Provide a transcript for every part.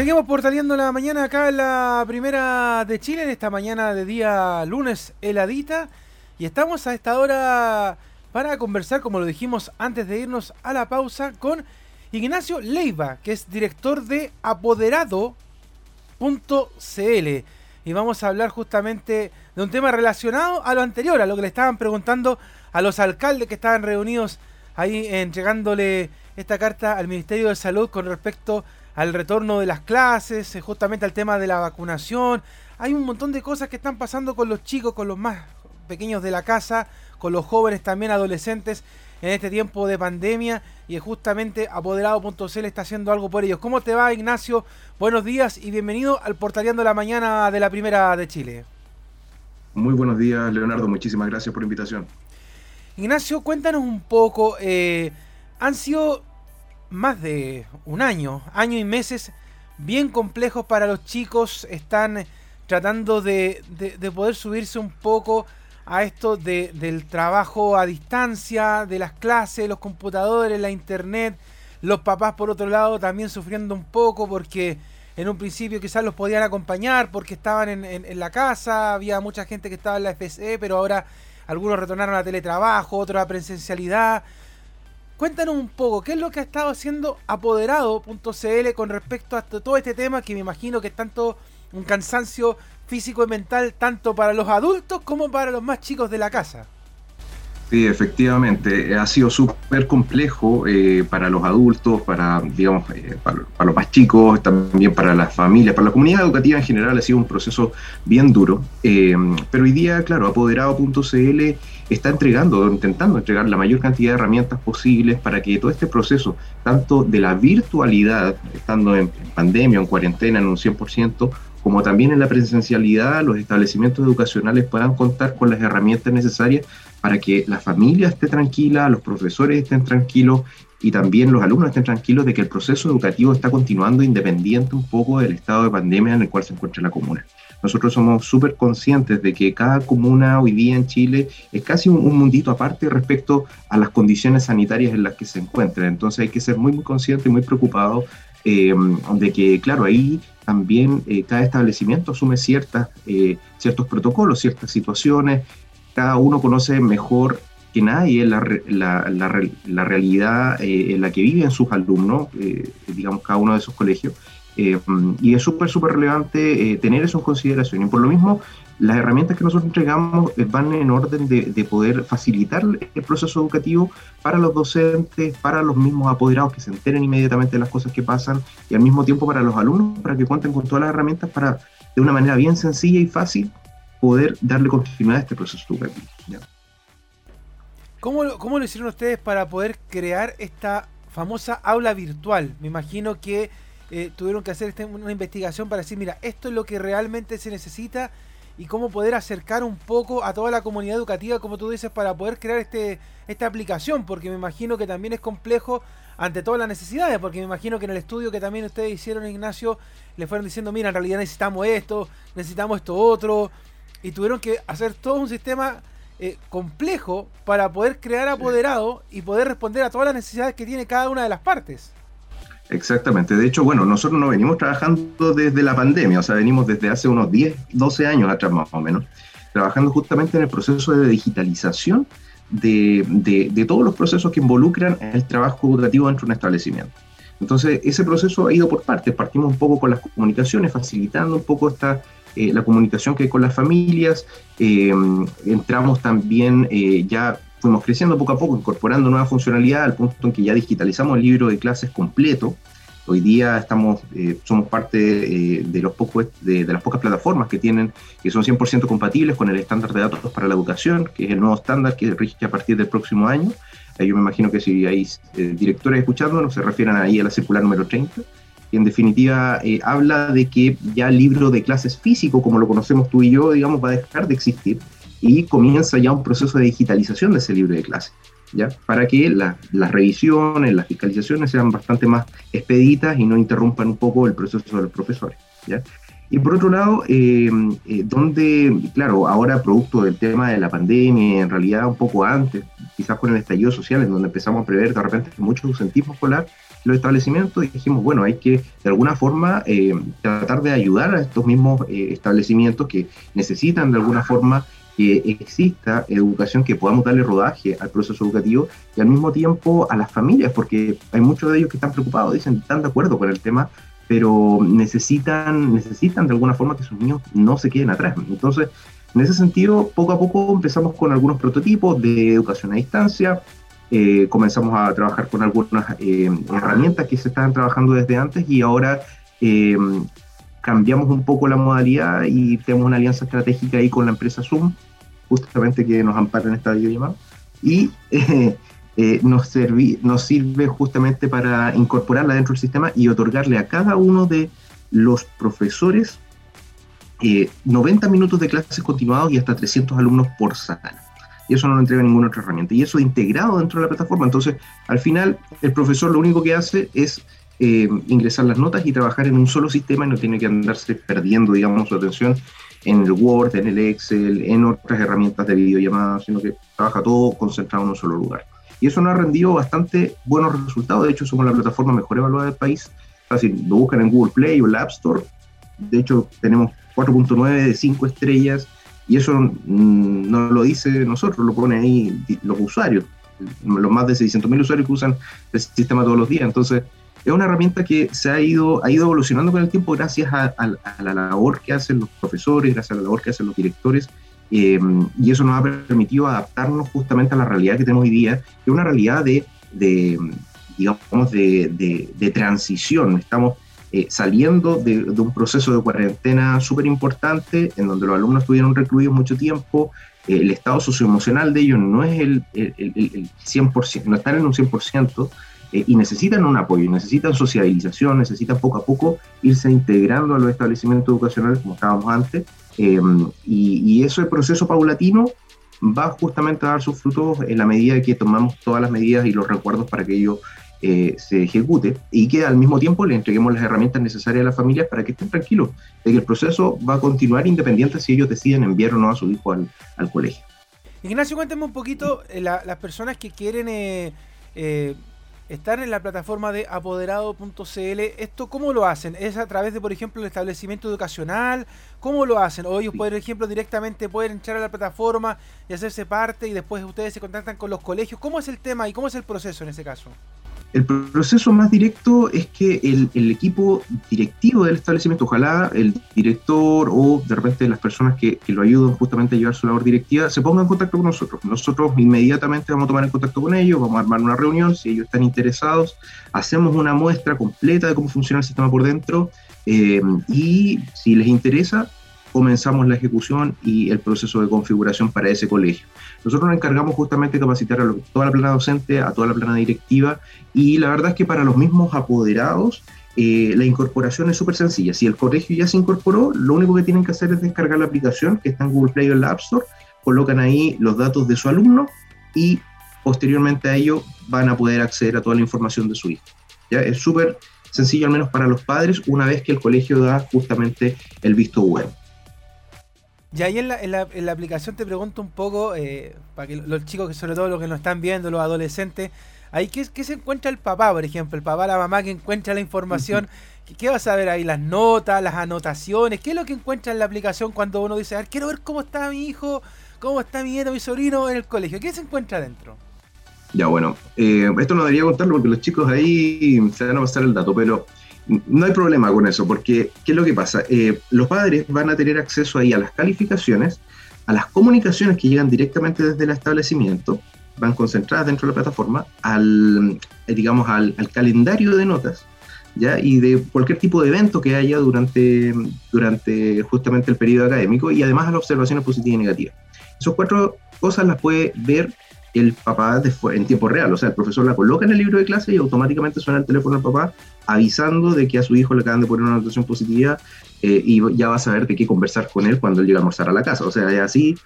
Seguimos portaleando la mañana acá en la primera de Chile, en esta mañana de día lunes heladita. Y estamos a esta hora para conversar, como lo dijimos antes de irnos a la pausa, con Ignacio Leiva, que es director de apoderado.cl. Y vamos a hablar justamente de un tema relacionado a lo anterior, a lo que le estaban preguntando a los alcaldes que estaban reunidos ahí entregándole esta carta al Ministerio de Salud con respecto al retorno de las clases, eh, justamente al tema de la vacunación. Hay un montón de cosas que están pasando con los chicos, con los más pequeños de la casa, con los jóvenes también adolescentes en este tiempo de pandemia y justamente apoderado.cl está haciendo algo por ellos. ¿Cómo te va Ignacio? Buenos días y bienvenido al Portaleando la Mañana de la Primera de Chile. Muy buenos días Leonardo, muchísimas gracias por la invitación. Ignacio, cuéntanos un poco, eh, han sido más de un año, año y meses bien complejos para los chicos, están tratando de, de, poder subirse un poco a esto de, del trabajo a distancia, de las clases, los computadores, la internet, los papás por otro lado también sufriendo un poco porque en un principio quizás los podían acompañar porque estaban en, en, la casa, había mucha gente que estaba en la FSE, pero ahora algunos retornaron a teletrabajo, otros a presencialidad. Cuéntanos un poco, ¿qué es lo que ha estado haciendo apoderado.cl con respecto a todo este tema que me imagino que es tanto un cansancio físico y mental tanto para los adultos como para los más chicos de la casa? Sí, efectivamente, ha sido súper complejo eh, para los adultos, para, digamos, eh, para, los más chicos, también para las familias, para la comunidad educativa en general ha sido un proceso bien duro. Eh, pero hoy día, claro, apoderado.cl está entregando, intentando entregar la mayor cantidad de herramientas posibles para que todo este proceso, tanto de la virtualidad, estando en pandemia en cuarentena en un 100%, como también en la presencialidad, los establecimientos educacionales puedan contar con las herramientas necesarias para que la familia esté tranquila, los profesores estén tranquilos y también los alumnos estén tranquilos de que el proceso educativo está continuando independiente un poco del estado de pandemia en el cual se encuentra la comuna. Nosotros somos súper conscientes de que cada comuna hoy día en Chile es casi un, mundito aparte respecto a las condiciones sanitarias en las que se encuentra. Entonces hay que ser muy, muy consciente y muy preocupado eh, de que, claro, ahí también eh, cada establecimiento asume ciertas, eh, ciertos protocolos, ciertas situaciones. Cada uno conoce mejor que nadie la, la, la, la realidad en la que viven sus alumnos, digamos, cada uno de esos colegios. Eh, y es súper, súper relevante eh, tener eso en consideración. Y por lo mismo, las herramientas que nosotros entregamos eh, van en orden de, de, poder facilitar el proceso educativo para los docentes, para los mismos apoderados que se enteren inmediatamente de las cosas que pasan y al mismo tiempo para los alumnos, para que cuenten con todas las herramientas para, de una manera bien sencilla y fácil, poder darle continuidad a este proceso educativo. ¿Cómo, ¿Cómo lo hicieron ustedes para poder crear esta famosa aula virtual? Me imagino que eh, tuvieron que hacer este, una investigación para decir, mira, esto es lo que realmente se necesita y cómo poder acercar un poco a toda la comunidad educativa, como tú dices, para poder crear este, esta aplicación, porque me imagino que también es complejo ante todas las necesidades, porque me imagino que en el estudio que también ustedes hicieron, Ignacio, le fueron diciendo, mira, en realidad necesitamos esto, necesitamos esto otro, y tuvieron que hacer todo un sistema eh, complejo para poder crear apoderado y poder responder a todas las necesidades que tiene cada una de las partes. Exactamente. De hecho, bueno, nosotros no venimos trabajando desde la pandemia, o sea, venimos desde hace unos 10, 12 años atrás más o menos, trabajando justamente en el proceso de digitalización de, de, todos los procesos que involucran el trabajo educativo dentro de un establecimiento. Entonces, ese proceso ha ido por partes. Partimos un poco con las comunicaciones, facilitando un poco esta, eh, la comunicación que hay con las familias. Eh, entramos también eh, ya fuimos creciendo poco a poco, incorporando nuevas funcionalidades al punto en que ya digitalizamos el libro de clases completo. Hoy día estamos, eh, somos parte eh, de, los pocos, de, las pocas plataformas que tienen, que son 100% compatibles con el estándar de datos para la educación, que es el nuevo estándar que rige a partir del próximo año. yo me imagino que si hay eh, directores escuchándonos, se refieren ahí a la circular número 30, que en definitiva habla de que ya el libro de clases físico, como lo conocemos tú y yo, digamos, va a dejar de existir y comienza ya un proceso de digitalización de ese libro de clase, ¿ya? Para que las revisiones, las fiscalizaciones sean bastante más expeditas y no interrumpan un poco el proceso de los profesores, ¿ya? Y por otro lado, eh, eh, donde, claro, ahora producto del tema de la pandemia, en realidad un poco antes, quizás con el estallido social, en donde empezamos a prever de repente mucho ausentismo escolar, los establecimientos y dijimos, bueno, hay que de alguna forma eh, tratar de ayudar a estos mismos eh, establecimientos que necesitan de alguna forma exista educación, que podamos darle rodaje al proceso educativo y al mismo tiempo a las familias, porque hay muchos de ellos que están preocupados, dicen, están de acuerdo con el tema, pero necesitan, necesitan de alguna forma que sus niños no se queden atrás. Entonces, en ese sentido, poco a poco empezamos con algunos prototipos de educación a distancia, eh, comenzamos a trabajar con algunas eh, herramientas que se estaban trabajando desde antes y ahora eh, cambiamos un poco la modalidad y tenemos una alianza estratégica ahí con la empresa Zoom, justamente que nos ampara en esta videollamada, y nos, nos sirve justamente para incorporarla dentro del sistema y otorgarle a cada uno de los profesores 90 minutos de clases continuados y hasta 300 alumnos por sala y eso no lo entrega ninguna otra herramienta. Y eso integrado dentro de la plataforma. Entonces, al final, el profesor lo único que hace es eh, ingresar las notas y trabajar en un solo sistema y no tiene que andarse perdiendo, digamos, su atención en el Word, en el Excel, en otras herramientas de videollamada, sino que trabaja todo concentrado en un solo lugar. Y eso nos ha rendido bastante buenos resultados. De hecho, somos la plataforma mejor evaluada del país. si lo buscan en Google Play o el App Store. De hecho, tenemos 4.9 de 5 estrellas y eso mm, no lo dice nosotros, lo ponen ahí los usuarios, los más de 600.000 usuarios que usan el sistema todos los días. Entonces, es una herramienta que se ha ido, ha ido evolucionando con el tiempo gracias a, la labor que hacen los profesores, gracias a la labor que hacen los directores, em, y eso nos ha permitido adaptarnos justamente a la realidad que tenemos hoy día, que es una realidad de, digamos, de, de, transición. Estamos eh, saliendo de, un proceso de cuarentena súper importante, en donde los alumnos estuvieron recluidos mucho tiempo, eh, el estado socioemocional de ellos no es el, el, el, 100%, no están en un 100%, eh, y necesitan un apoyo, necesitan sociabilización, necesitan poco a poco irse integrando a los establecimientos educacionales como estábamos antes, y, y ese proceso paulatino va justamente a dar sus frutos en la medida que tomamos todas las medidas y los recuerdos para que ellos eh, se ejecute y que al mismo tiempo le entreguemos las herramientas necesarias a las familias para que estén tranquilos de que el proceso va a continuar independiente si ellos deciden enviar o no a su hijo al, colegio. Ignacio, cuéntame un poquito eh, las personas que quieren eh, estar en la plataforma de apoderado.cl. ¿Esto cómo lo hacen? ¿Es a través de, por ejemplo, el establecimiento educacional? ¿Cómo lo hacen? O ellos, por ejemplo, directamente pueden entrar a la plataforma y hacerse parte y después ustedes se contactan con los colegios. ¿Cómo es el tema y cómo es el proceso en ese caso? El proceso más directo es que el, equipo directivo del establecimiento, ojalá el director o de repente las personas que, lo ayudan justamente a llevar su labor directiva, se pongan en contacto con nosotros. Nosotros inmediatamente vamos a tomar en contacto con ellos, vamos a armar una reunión, si ellos están interesados, hacemos una muestra completa de cómo funciona el sistema por dentro eh, y si les interesa, comenzamos la ejecución y el proceso de configuración para ese colegio. Nosotros nos encargamos justamente de capacitar a toda la plana docente, a toda la plana directiva y la verdad es que para los mismos apoderados eh, la incorporación es súper sencilla. Si el colegio ya se incorporó, lo único que tienen que hacer es descargar la aplicación que está en Google Play o en la App Store, colocan ahí los datos de su alumno y posteriormente a ello van a poder acceder a toda la información de su hijo. ¿ya? Es súper sencillo, al menos para los padres, una vez que el colegio da justamente el visto bueno. Y ahí en la, en la, en la aplicación te pregunto un poco, eh, para que los chicos, que sobre todo los que nos están viendo, los adolescentes, ahí ¿qué, qué se encuentra el papá, por ejemplo? El papá, la mamá que encuentra la información. ¿Qué, vas a ver ahí? Las notas, las anotaciones. ¿Qué es lo que encuentra en la aplicación cuando uno dice, a ver, quiero ver cómo está mi hijo, cómo está mi nieto, mi sobrino en el colegio? ¿Qué se encuentra adentro? Ya, bueno, eh, esto no debería contarlo porque los chicos ahí se van a pasar el dato, pero no hay problema con eso, porque ¿qué es lo que pasa? Eh, los padres van a tener acceso ahí a las calificaciones, a las comunicaciones que llegan directamente desde el establecimiento, van concentradas dentro de la plataforma, al, eh, digamos, al, calendario de notas, ¿ya? y de cualquier tipo de evento que haya durante, durante justamente el periodo académico, y además a las observaciones positivas y negativas. Esas cuatro cosas las puede ver el papá en tiempo real. O sea, el profesor la coloca en el libro de clase y automáticamente suena el teléfono al papá avisando de que a su hijo le acaban de poner una anotación positiva eh, y ya va a saber de qué conversar con él cuando él llega a almorzar a la casa. O sea, es así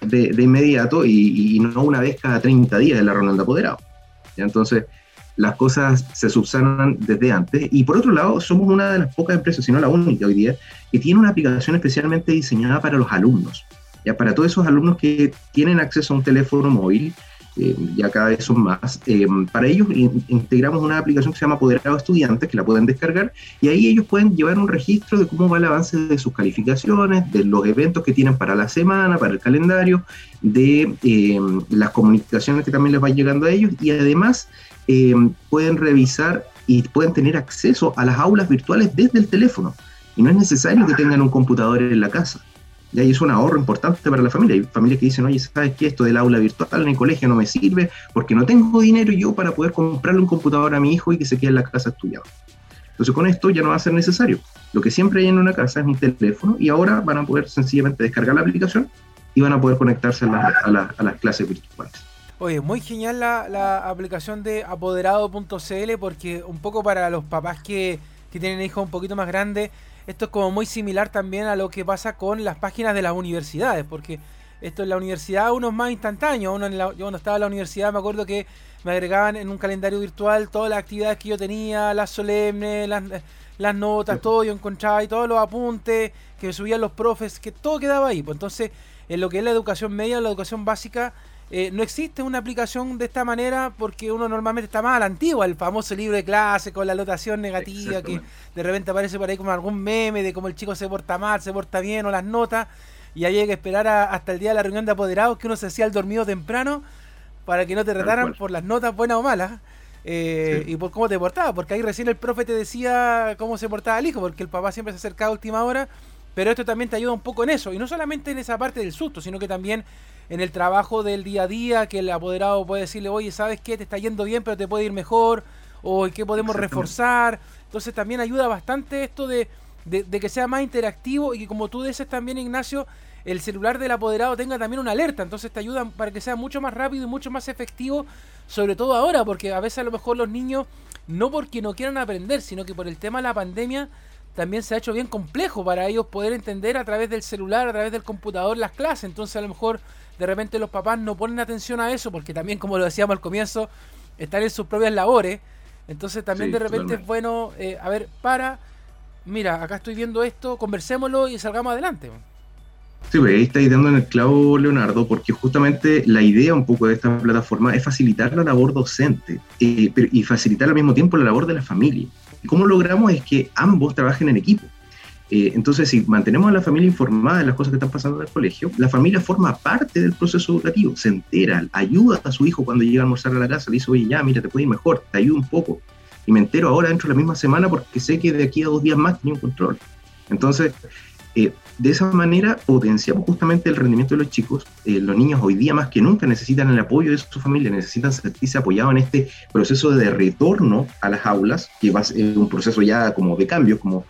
de, inmediato y, no una vez cada 30 días en la de apoderado. Entonces, las cosas se subsanan desde antes. Y por otro lado, somos una de las pocas empresas, si no la única hoy día, que tiene una aplicación especialmente diseñada para los alumnos. Ya para todos esos alumnos que tienen acceso a un teléfono móvil eh, ya cada vez son más. Eh, para ellos integramos una aplicación que se llama Apoderado Estudiantes, que la pueden descargar, y ahí ellos pueden llevar un registro de cómo va el avance de sus calificaciones, de los eventos que tienen para la semana, para el calendario, de eh, las comunicaciones que también les van llegando a ellos, y además pueden revisar y pueden tener acceso a las aulas virtuales desde el teléfono. Y no es necesario que tengan un computador en la casa. Y ahí es un ahorro importante para la familia. Hay familias que dicen, oye, ¿sabes qué? Esto del aula virtual en el colegio no me sirve porque no tengo dinero yo para poder comprarle un computador a mi hijo y que se quede en la casa estudiando. Entonces con esto ya no va a ser necesario. Lo que siempre hay en una casa es un teléfono y ahora van a poder sencillamente descargar la aplicación y van a poder conectarse a, las clases virtuales. Oye, muy genial la, la aplicación de apoderado.cl porque un poco para los papás que, que tienen hijos un poquito más grandes, esto es como muy similar también a lo que pasa con las páginas de las universidades, porque esto en la universidad uno es más instantáneo. Uno yo cuando estaba en la universidad me acuerdo que me agregaban en un calendario virtual todas las actividades que yo tenía, las solemnes, las, notas, todo yo encontraba y todos los apuntes que subían los profes, que todo quedaba ahí. Pues entonces, en lo que es la educación media, la educación básica, eh, no existe una aplicación de esta manera porque uno normalmente está más a la antigua, el famoso libro de clase con la anotación negativa que de repente aparece por ahí como algún meme de cómo el chico se porta mal, se porta bien o las notas y había que esperar hasta el día de la reunión de apoderados que uno se hacía el dormido temprano para que no te retaran por las notas buenas o malas. Eh, y por cómo te portaba, porque ahí recién el profe te decía cómo se portaba el hijo, porque el papá siempre se acercaba a última hora, pero esto también te ayuda un poco en eso, y no solamente en esa parte del susto, sino que también en el trabajo del día a día, que el apoderado puede decirle, oye, ¿sabes qué? Te está yendo bien, pero te puede ir mejor, o qué podemos reforzar. Entonces también ayuda bastante esto de, de, que sea más interactivo y que como tú dices también, Ignacio, el celular del apoderado tenga también una alerta. Entonces te ayuda para que sea mucho más rápido y mucho más efectivo, sobre todo ahora, porque a veces a lo mejor los niños, no porque no quieran aprender, sino que por el tema de la pandemia, también se ha hecho bien complejo para ellos poder entender a través del celular, a través del computador las clases. Entonces a lo mejor de repente los papás no ponen atención a eso porque también, como lo decíamos al comienzo, están en sus propias labores. Entonces también de repente es bueno, eh, a ver, para, mira, acá estoy viendo esto, conversémoslo y salgamos adelante. Sí, pues ahí estáis dando en el clavo, Leonardo, porque justamente la idea un poco de esta plataforma es facilitar la labor docente eh, y facilitar al mismo tiempo la labor de la familia. ¿Y cómo logramos es que ambos trabajen en equipo? Eh, entonces, si mantenemos a la familia informada de las cosas que están pasando en el colegio, la familia forma parte del proceso educativo, se entera, ayuda a su hijo cuando llega a almorzar a la casa, le dice, oye, ya, mira, te puede ir mejor, te ayuda un poco. Y me entero ahora dentro de la misma semana porque sé que de aquí a dos días más tenía un control. Entonces, eh, de esa manera potenciamos justamente el rendimiento de los chicos. Eh, los niños hoy día más que nunca necesitan el apoyo de su familia, necesitan sentirse apoyados en este proceso de retorno a las aulas, que va a ser un proceso ya como de cambio, como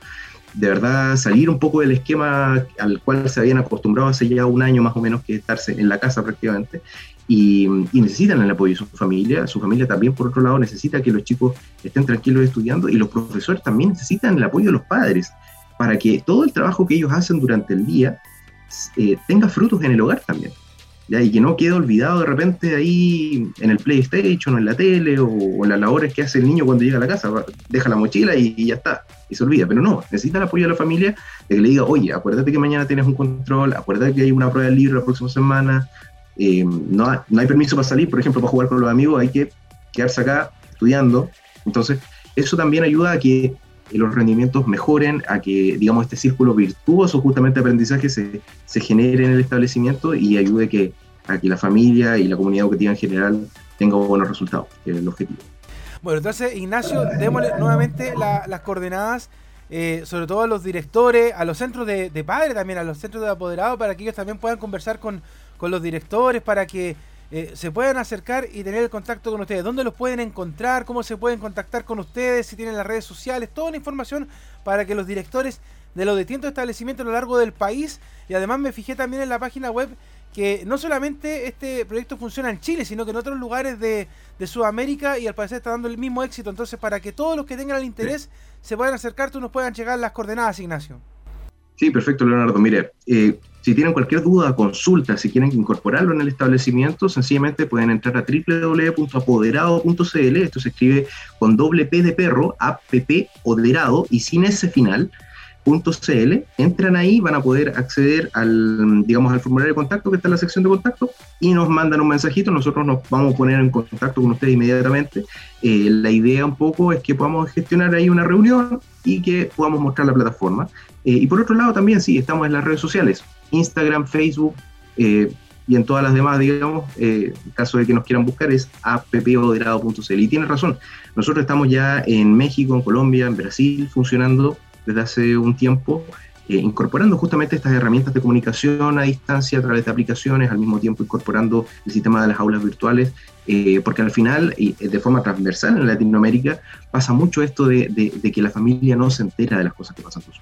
de verdad salir un poco del esquema al cual se habían acostumbrado hace ya un año más o menos que estarse en la casa prácticamente y, necesitan el apoyo de su familia, su familia también por otro lado necesita que los chicos estén tranquilos estudiando y los profesores también necesitan el apoyo de los padres para que todo el trabajo que ellos hacen durante el día eh, tenga frutos en el hogar también. ¿ya? Y que no quede olvidado de repente ahí en el PlayStation o en la tele o, en las labores que hace el niño cuando llega a la casa. Deja la mochila y ya está y se olvida. Pero no, necesita el apoyo de la familia de que le diga, oye, acuérdate que mañana tienes un control, acuérdate que hay una prueba del libro la próxima semana, eh, no, no hay permiso para salir, por ejemplo, para jugar con los amigos, hay que quedarse acá estudiando. Entonces, eso también ayuda a que los rendimientos mejoren, a que, digamos, este círculo virtuoso justamente de aprendizaje se, se genere en el establecimiento y ayude que, a que la familia y la comunidad educativa en general tenga buenos resultados, que es el objetivo. Bueno, entonces, Ignacio, démosle nuevamente las coordenadas, eh, sobre todo a los directores, a los centros de, padres también, a los centros de apoderados, para que ellos también puedan conversar con, los directores, para que eh, se puedan acercar y tener el contacto con ustedes. ¿Dónde los pueden encontrar? ¿Cómo se pueden contactar con ustedes? Si tienen las redes sociales, toda la información para que los directores de los distintos establecimientos a lo largo del país, y además me fijé también en la página web que no solamente este proyecto funciona en Chile, sino que en otros lugares de, Sudamérica y al parecer está dando el mismo éxito. Entonces, para que todos los que tengan el interés se puedan acercar, tú nos puedan llegar las coordenadas, Ignacio. Sí, perfecto, Leonardo. Mire, eh, si tienen cualquier duda, consulta, si quieren incorporarlo en el establecimiento, sencillamente pueden entrar a www.apoderado.cl. Esto se escribe con doble P de perro, app, poderado y sin ese final entran ahí, van a poder acceder al, digamos, al formulario de contacto que está en la sección de contacto y nos mandan un mensajito, nosotros nos vamos a poner en contacto con ustedes inmediatamente. Eh, la idea un poco es que podamos gestionar ahí una reunión y que podamos mostrar la plataforma. Eh, y por otro lado también, sí, estamos en las redes sociales, Instagram, Facebook, eh, y en todas las demás, digamos, en caso de que nos quieran buscar, es appoderado.cl. Y tiene razón, nosotros estamos ya en México, en Colombia, en Brasil, funcionando desde hace un tiempo, eh, incorporando justamente estas herramientas de comunicación a distancia a través de aplicaciones, al mismo tiempo incorporando el sistema de las aulas virtuales, eh, porque al final, y de forma transversal en Latinoamérica, pasa mucho esto de, que la familia no se entera de las cosas que pasan con su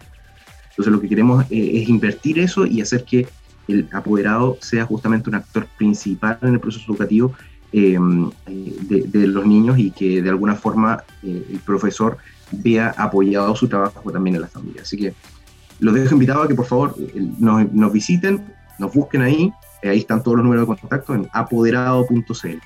Entonces lo que queremos eh, es invertir eso y hacer que el apoderado sea justamente un actor principal en el proceso educativo de, de, los niños y que de alguna forma el profesor vea apoyado su trabajo también en la familia. Así que los dejo invitados a que por favor nos, visiten, nos busquen ahí, eh, ahí están todos los números de contacto en apoderado.cl.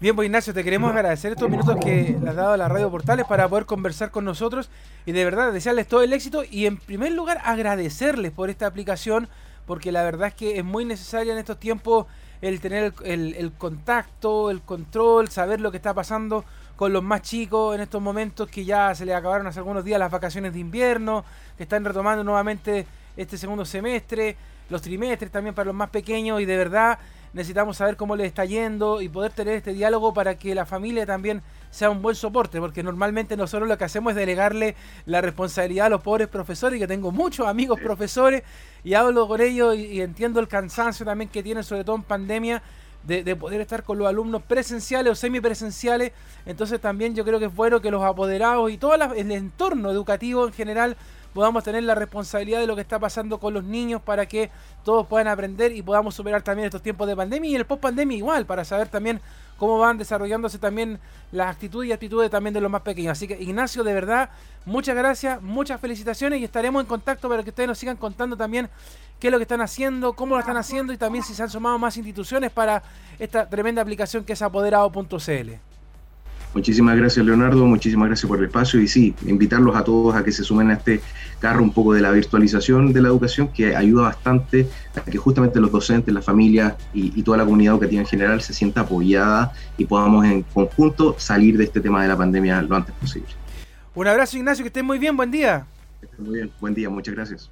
Bien, pues Ignacio, te queremos agradecer estos minutos que le has dado a la radio Portales para poder conversar con nosotros y de verdad desearles todo el éxito y en primer lugar agradecerles por esta aplicación porque la verdad es que es muy necesaria en estos tiempos el tener el contacto, el control, saber lo que está pasando con los más chicos en estos momentos que ya se les acabaron hace algunos días las vacaciones de invierno, que están retomando nuevamente este segundo semestre, los trimestres también para los más pequeños y de verdad necesitamos saber cómo les está yendo y poder tener este diálogo para que la familia también sea un buen soporte, porque normalmente nosotros lo que hacemos es delegarle la responsabilidad a los pobres profesores, y que tengo muchos amigos profesores y hablo con ellos y, y entiendo el cansancio también que tienen, sobre todo en pandemia, de, poder estar con los alumnos presenciales o semipresenciales. Entonces también yo creo que es bueno que los apoderados y todo el entorno educativo en general podamos tener la responsabilidad de lo que está pasando con los niños para que todos puedan aprender y podamos superar también estos tiempos de pandemia y el post pandemia igual, para saber también cómo van desarrollándose también las actitudes y actitudes también de los más pequeños. Así que Ignacio, de verdad, muchas gracias, muchas felicitaciones y estaremos en contacto para que ustedes nos sigan contando también qué es lo que están haciendo, cómo lo están haciendo y también si se han sumado más instituciones para esta tremenda aplicación que es apoderado.cl. Muchísimas gracias Leonardo, muchísimas gracias por el espacio y sí, invitarlos a todos a que se sumen a este carro un poco de la virtualización de la educación que ayuda bastante a que justamente los docentes, las familias y, toda la comunidad educativa en general se sienta apoyada y podamos en conjunto salir de este tema de la pandemia lo antes posible. Un abrazo Ignacio, que estén muy bien, buen día. Muy bien, buen día, muchas gracias.